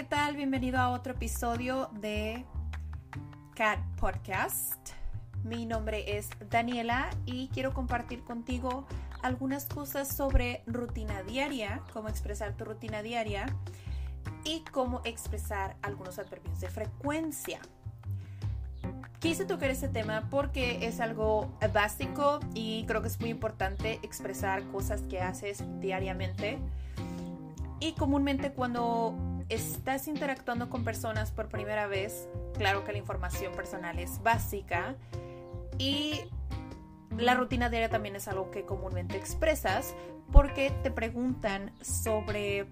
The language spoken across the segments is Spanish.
¿Qué tal? Bienvenido a otro episodio de Cat Podcast. Mi nombre es Daniela y quiero compartir contigo algunas cosas sobre rutina diaria, cómo expresar tu rutina diaria y cómo expresar algunos adverbios de frecuencia. Quise tocar este tema porque es algo básico y creo que es muy importante expresar cosas que haces diariamente. Y comúnmente cuando estás interactuando con personas por primera vez, claro que la información personal es básica y la rutina diaria también es algo que comúnmente expresas porque te preguntan sobre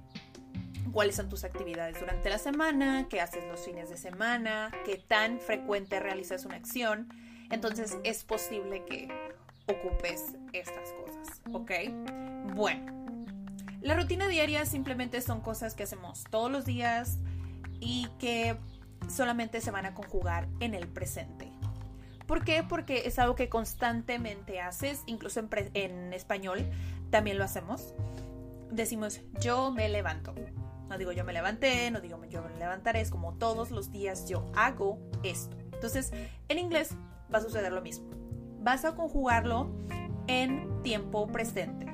cuáles son tus actividades durante la semana, qué haces los fines de semana, qué tan frecuente realizas una acción. Entonces es posible que ocupes estas cosas, ¿ok? Bueno, la rutina diaria simplemente son cosas que hacemos todos los días y que solamente se van a conjugar en el presente. ¿Por qué? Porque es algo que constantemente haces, incluso en, en español también lo hacemos. Decimos yo me levanto. No digo yo me levanté, no digo yo me levantaré, es como todos los días yo hago esto. Entonces, en inglés va a suceder lo mismo. Vas a conjugarlo en tiempo presente.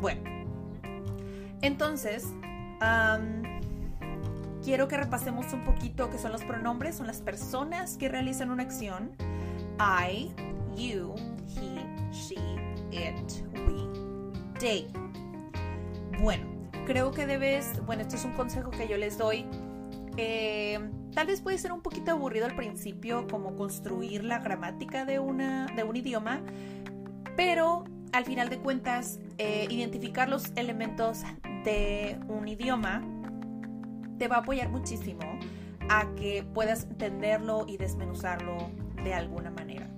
Bueno, entonces, quiero que repasemos un poquito qué son los pronombres, son las personas que realizan una acción. I, you, he, she, it, we, they. Bueno, creo que debes, bueno, esto es un consejo que yo les doy. Eh, tal vez puede ser un poquito aburrido al principio como construir la gramática de, una, de un idioma, pero al final de cuentas, eh, identificar los elementos de un idioma te va a apoyar muchísimo a que puedas entenderlo y desmenuzarlo de alguna manera.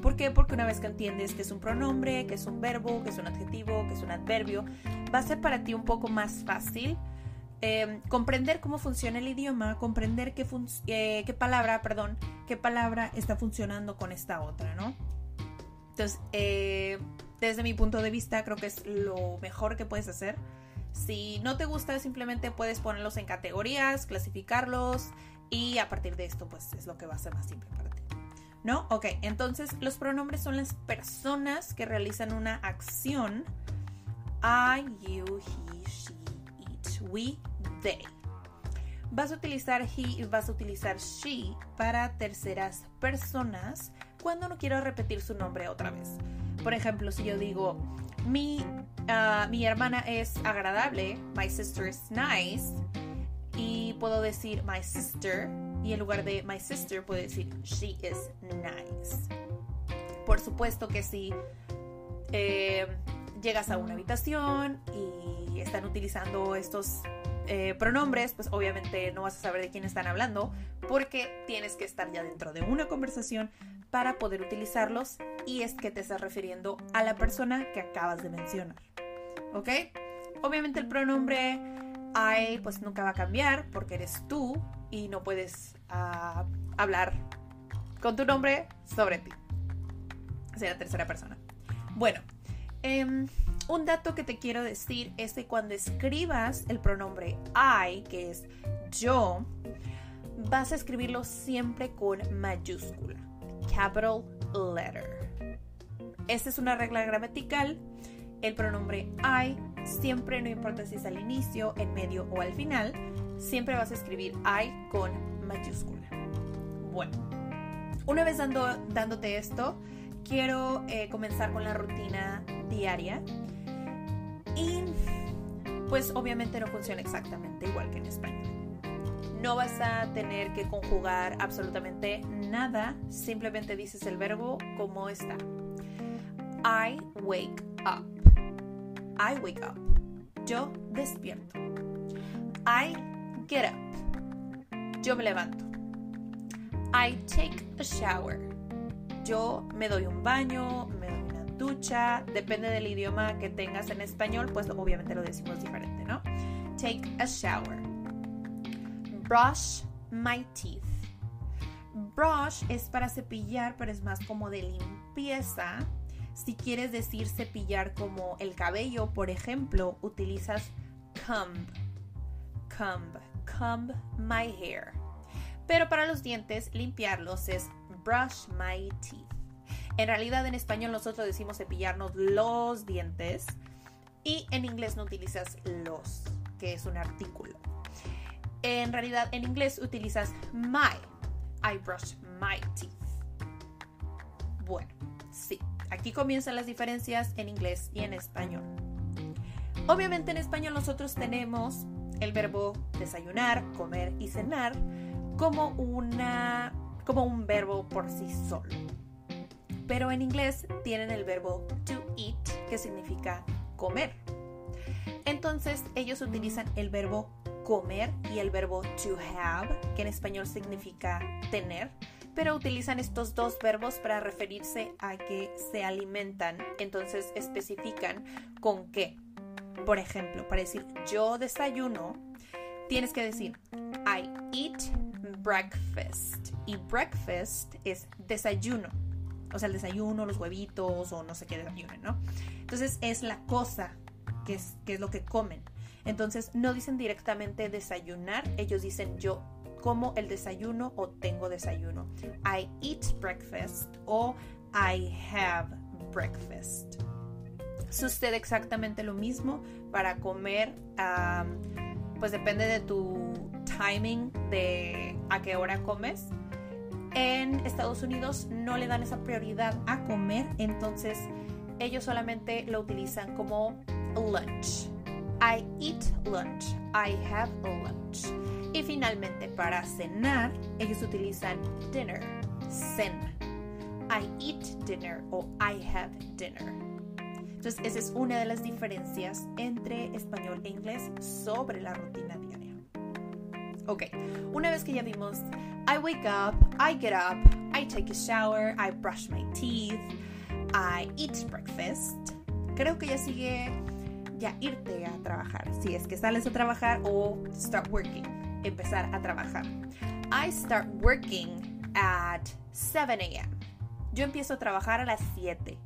¿Por qué? Porque una vez que entiendes que es un pronombre, que es un verbo, que es un adjetivo, que es un adverbio, va a ser para ti un poco más fácil em, comprender cómo funciona el idioma, comprender qué, eh, qué palabra, perdón, qué palabra está funcionando con esta otra, ¿no? Entonces, eh, desde mi punto de vista, creo que es lo mejor que puedes hacer. Si no te gusta, simplemente puedes ponerlos en categorías, clasificarlos y a partir de esto, pues es lo que va a ser más simple para ti. ¿No? Ok, entonces los pronombres son las personas que realizan una acción. I, you, he, she, it, we, they. Vas a utilizar he y vas a utilizar she para terceras personas cuando no quiero repetir su nombre otra vez. Por ejemplo, si yo digo, mi, ah, mi hermana es agradable, my sister is nice, y puedo decir my sister, y en lugar de my sister puedo decir she is nice. Por supuesto que si eh, llegas a una habitación y están utilizando estos eh, pronombres, pues obviamente no vas a saber de quién están hablando porque tienes que estar ya dentro de una conversación para poder utilizarlos y es que te estás refiriendo a la persona que acabas de mencionar. ¿Ok? Obviamente el pronombre I pues nunca va a cambiar porque eres tú y no puedes ah, hablar con tu nombre sobre ti. O sea, la tercera persona. Bueno, em, un dato que te quiero decir es que cuando escribas el pronombre I, que es yo, vas a escribirlo siempre con mayúscula, capital letter. Esta es una regla gramatical. El pronombre I siempre, no importa si es al inicio, en medio o al final, siempre vas a escribir I con mayúscula. Bueno, una vez dando, dándote esto, quiero eh, comenzar con la rutina diaria y pues obviamente no funciona exactamente igual que en español. No vas a tener que conjugar absolutamente nada, simplemente dices el verbo como está. I wake up. I wake up. Yo despierto. I get up. Yo me levanto. I take a shower. Yo me doy un baño, me doy una ducha, depende del idioma que tengas en español, pues obviamente lo decimos diferente, ¿no? Take a shower. Brush my teeth. Brush es para cepillar, pero es más como de limpieza. Si quieres decir cepillar como el cabello, por ejemplo, utilizas comb. Comb. Comb my hair. Pero para los dientes, limpiarlos es brush my teeth. En realidad en español nosotros decimos cepillarnos los dientes y en inglés no utilizas los, que es un artículo. En realidad en inglés utilizas my. I brush my teeth. Bueno, sí, aquí comienzan las diferencias en inglés y en español. Obviamente en español nosotros tenemos el verbo desayunar, comer y cenar como, una, como un verbo por sí solo. Pero en inglés tienen el verbo to eat, que significa comer. Entonces ellos utilizan el verbo comer y el verbo to have, que en español significa tener, pero utilizan estos dos verbos para referirse a que se alimentan, entonces especifican con qué. Por ejemplo, para decir yo desayuno, tienes que decir I eat breakfast. Y breakfast es desayuno. O sea, el desayuno, los huevitos o no sé qué desayunen, ¿no? Entonces es la cosa que es, que es lo que comen. Entonces no dicen directamente desayunar, ellos dicen yo como el desayuno o tengo desayuno. I eat breakfast o I have breakfast. Sucede exactamente lo mismo para comer, pues depende de tu timing de a qué hora comes. En Estados Unidos no le dan esa prioridad a comer, entonces ellos solamente lo utilizan como lunch. I eat lunch. I have lunch. Y finalmente para cenar, ellos utilizan dinner. Cena. I eat dinner o I have dinner. Entonces, esa es una de las diferencias entre español e inglés sobre la rutina diaria. Ok, una vez que ya vimos I wake up, I get up, I take a shower, I brush my teeth, I eat breakfast, creo que ya sigue ya irte a trabajar. Si es que sales a trabajar o start working, empezar a trabajar. I start working at 7 a.m. Yo empiezo a trabajar a las 7.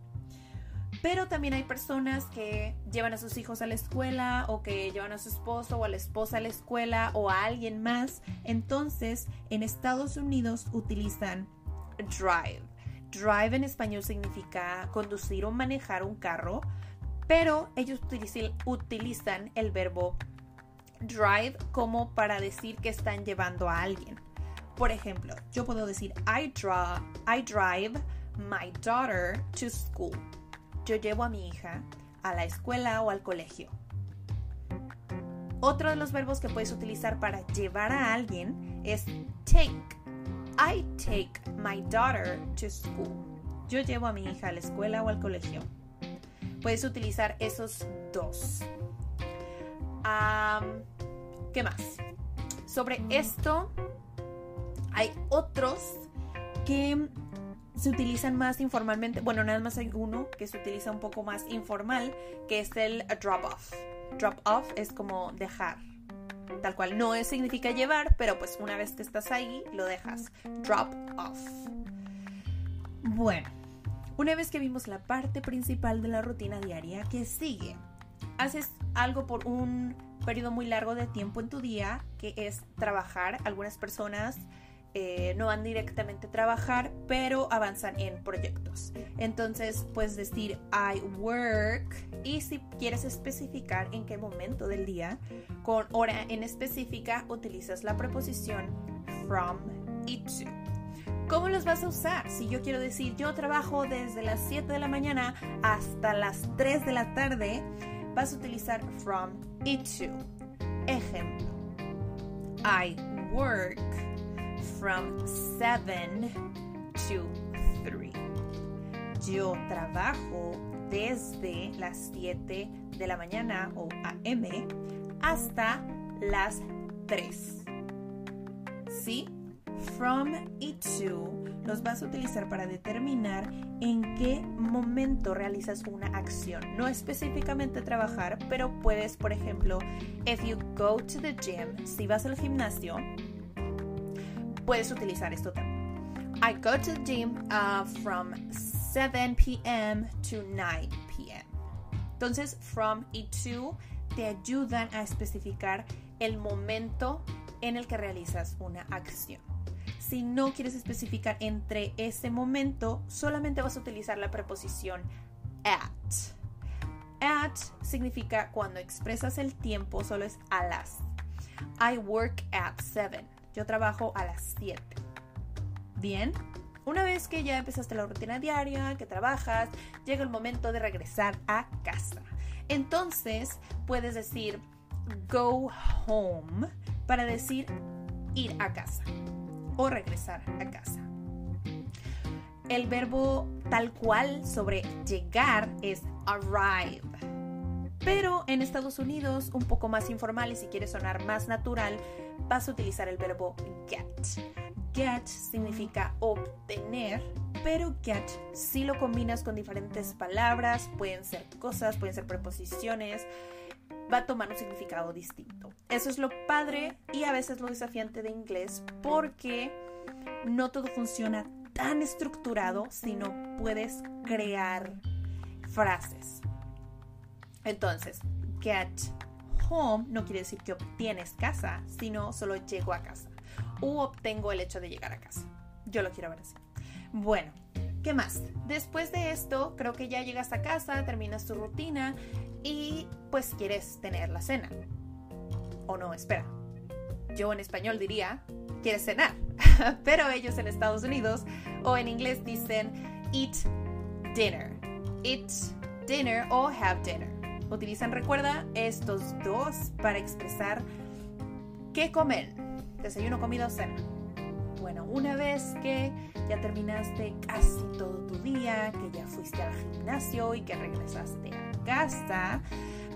Pero también hay personas que llevan a sus hijos a la escuela o que llevan a su esposo o a la esposa a la escuela o a alguien más. Entonces, en Estados Unidos utilizan drive. Drive en español significa conducir o manejar un carro, pero ellos utilizan el verbo drive como para decir que están llevando a alguien. Por ejemplo, yo puedo decir I, I drive my daughter to school yo llevo a mi hija a la escuela o al colegio. Otro de los verbos que puedes utilizar para llevar a alguien es take. I take my daughter to school. Yo llevo a mi hija a la escuela o al colegio. Puedes utilizar esos dos. ¿Qué más? Sobre esto, hay otros que se utilizan más informalmente. Bueno, nada más hay uno que se utiliza un poco más informal, que es el drop off. Drop off es como dejar. Tal cual, no significa llevar, pero pues una vez que estás ahí, lo dejas. Drop off. Bueno, una vez que vimos la parte principal de la rutina diaria, que sigue? Haces algo por un periodo muy largo de tiempo en tu día, que es trabajar. Algunas personas eh, no van directamente a trabajar, pero avanzan en proyectos. Entonces puedes decir I work y si quieres especificar en qué momento del día, con hora en específica, utilizas la preposición from y to. ¿Cómo los vas a usar? Si yo quiero decir yo trabajo desde las 7 de la mañana hasta las 3 de la tarde, vas a utilizar from y to. Ejemplo. I work from 7 to 3. Yo trabajo desde las 7 de la mañana o AM hasta las 3. ¿Sí? From y to los vas a utilizar para determinar en qué momento realizas una acción. No específicamente trabajar, pero puedes, por ejemplo, if you go to the gym, si vas al gimnasio, puedes utilizar esto también. I go to the gym uh, from 7 p.m. to 9 p.m. Entonces, from y to te ayudan a especificar el momento en el que realizas una acción. Si no quieres especificar entre ese momento, solamente vas a utilizar la preposición at. At significa cuando expresas el tiempo, solo es a las. I work at 7. Yo trabajo a las 7. Bien, una vez que ya empezaste la rutina diaria, que trabajas, llega el momento de regresar a casa. Entonces puedes decir go home para decir ir a casa o regresar a casa. El verbo tal cual sobre llegar es arrive. Pero en Estados Unidos, un poco más informal y si quieres sonar más natural, vas a utilizar el verbo get. Get significa obtener, pero get si lo combinas con diferentes palabras, pueden ser cosas, pueden ser preposiciones, va a tomar un significado distinto. Eso es lo padre y a veces lo desafiante de inglés porque no todo funciona tan estructurado, sino puedes crear frases. Entonces, get home no quiere decir que obtienes casa, sino solo llego a casa o obtengo el hecho de llegar a casa. Yo lo quiero ver así. Bueno, ¿qué más? Después de esto, creo que ya llegas a casa, terminas tu rutina y pues quieres tener la cena. O no, espera. Yo en español diría, quieres cenar. Pero ellos en Estados Unidos o en inglés dicen eat dinner. Eat dinner o have dinner. Utilizan, recuerda, estos dos para expresar qué comen. Desayuno, comida o cena. Una vez que ya terminaste casi todo tu día, que ya fuiste al gimnasio y que regresaste a casa,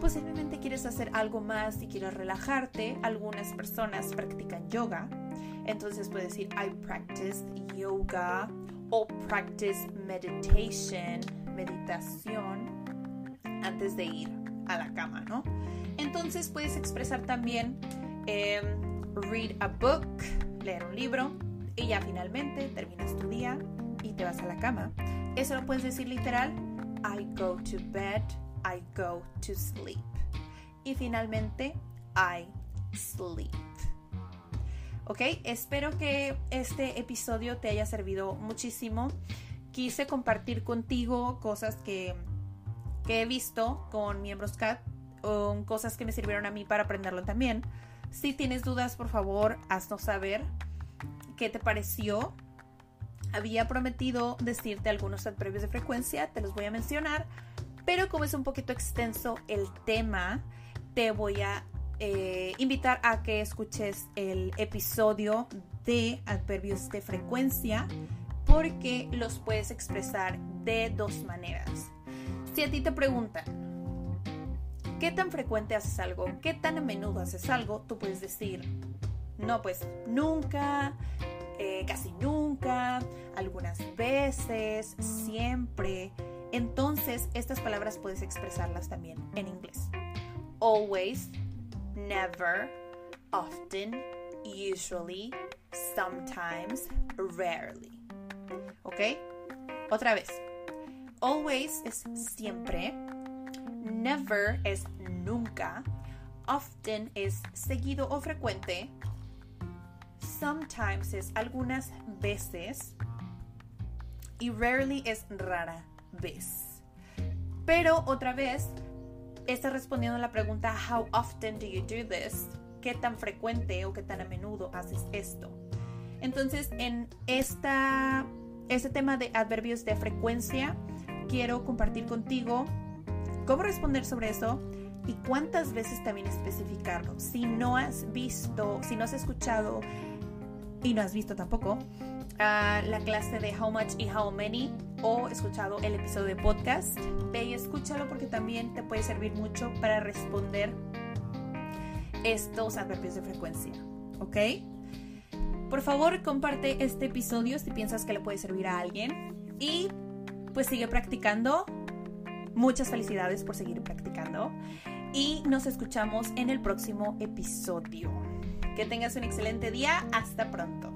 posiblemente quieres hacer algo más y quieres relajarte. Algunas personas practican yoga. Entonces puedes decir I practice yoga o practice meditation, meditación antes de ir a la cama, ¿no? Entonces puedes expresar también em, read a book, leer un libro y ya finalmente terminas tu día y te vas a la cama. Eso lo puedes decir literal, I go to bed, I go to sleep. Y finalmente, I sleep. ¿Ok? Espero que este episodio te haya servido muchísimo. Quise compartir contigo cosas que que he visto con miembros CAT, o cosas que me sirvieron a mí para aprenderlo también. Si tienes dudas, por favor, haznos saber qué te pareció. Había prometido decirte algunos previos de frecuencia, te los voy a mencionar, pero como es un poquito extenso el tema, te voy a eh, invitar a que escuches el episodio de adverbios de frecuencia porque los puedes expresar de dos maneras. Si a ti te preguntan, ¿qué tan frecuente haces algo? ¿Qué tan a menudo haces algo? Tú puedes decir, no, pues nunca, eh, casi nunca, algunas veces, siempre. Entonces, estas palabras puedes expresarlas también en inglés. Always, never, often, usually, sometimes, rarely. ¿Ok? Otra vez. Always es siempre. Never es nunca. Often es seguido o frecuente. Sometimes es algunas veces. Y rarely es rara vez. Pero otra vez, está respondiendo a la pregunta How often do you do this? ¿Qué tan frecuente o qué tan a menudo haces esto? Entonces, en esta, este tema de adverbios de frecuencia, quiero compartir contigo cómo responder sobre eso, y cuántas veces también especificarlo. Si no has visto, si no has escuchado y no has visto tampoco la clase de How Much y How Many o escuchado el episodio de podcast, ve y escúchalo porque también te puede servir mucho para responder estos adverbios de frecuencia, ¿ok? Por favor, comparte este episodio si piensas que le puede servir a alguien y pues sigue practicando. Muchas felicidades por seguir practicando y nos escuchamos en el próximo episodio. Que tengas un excelente día. Hasta pronto.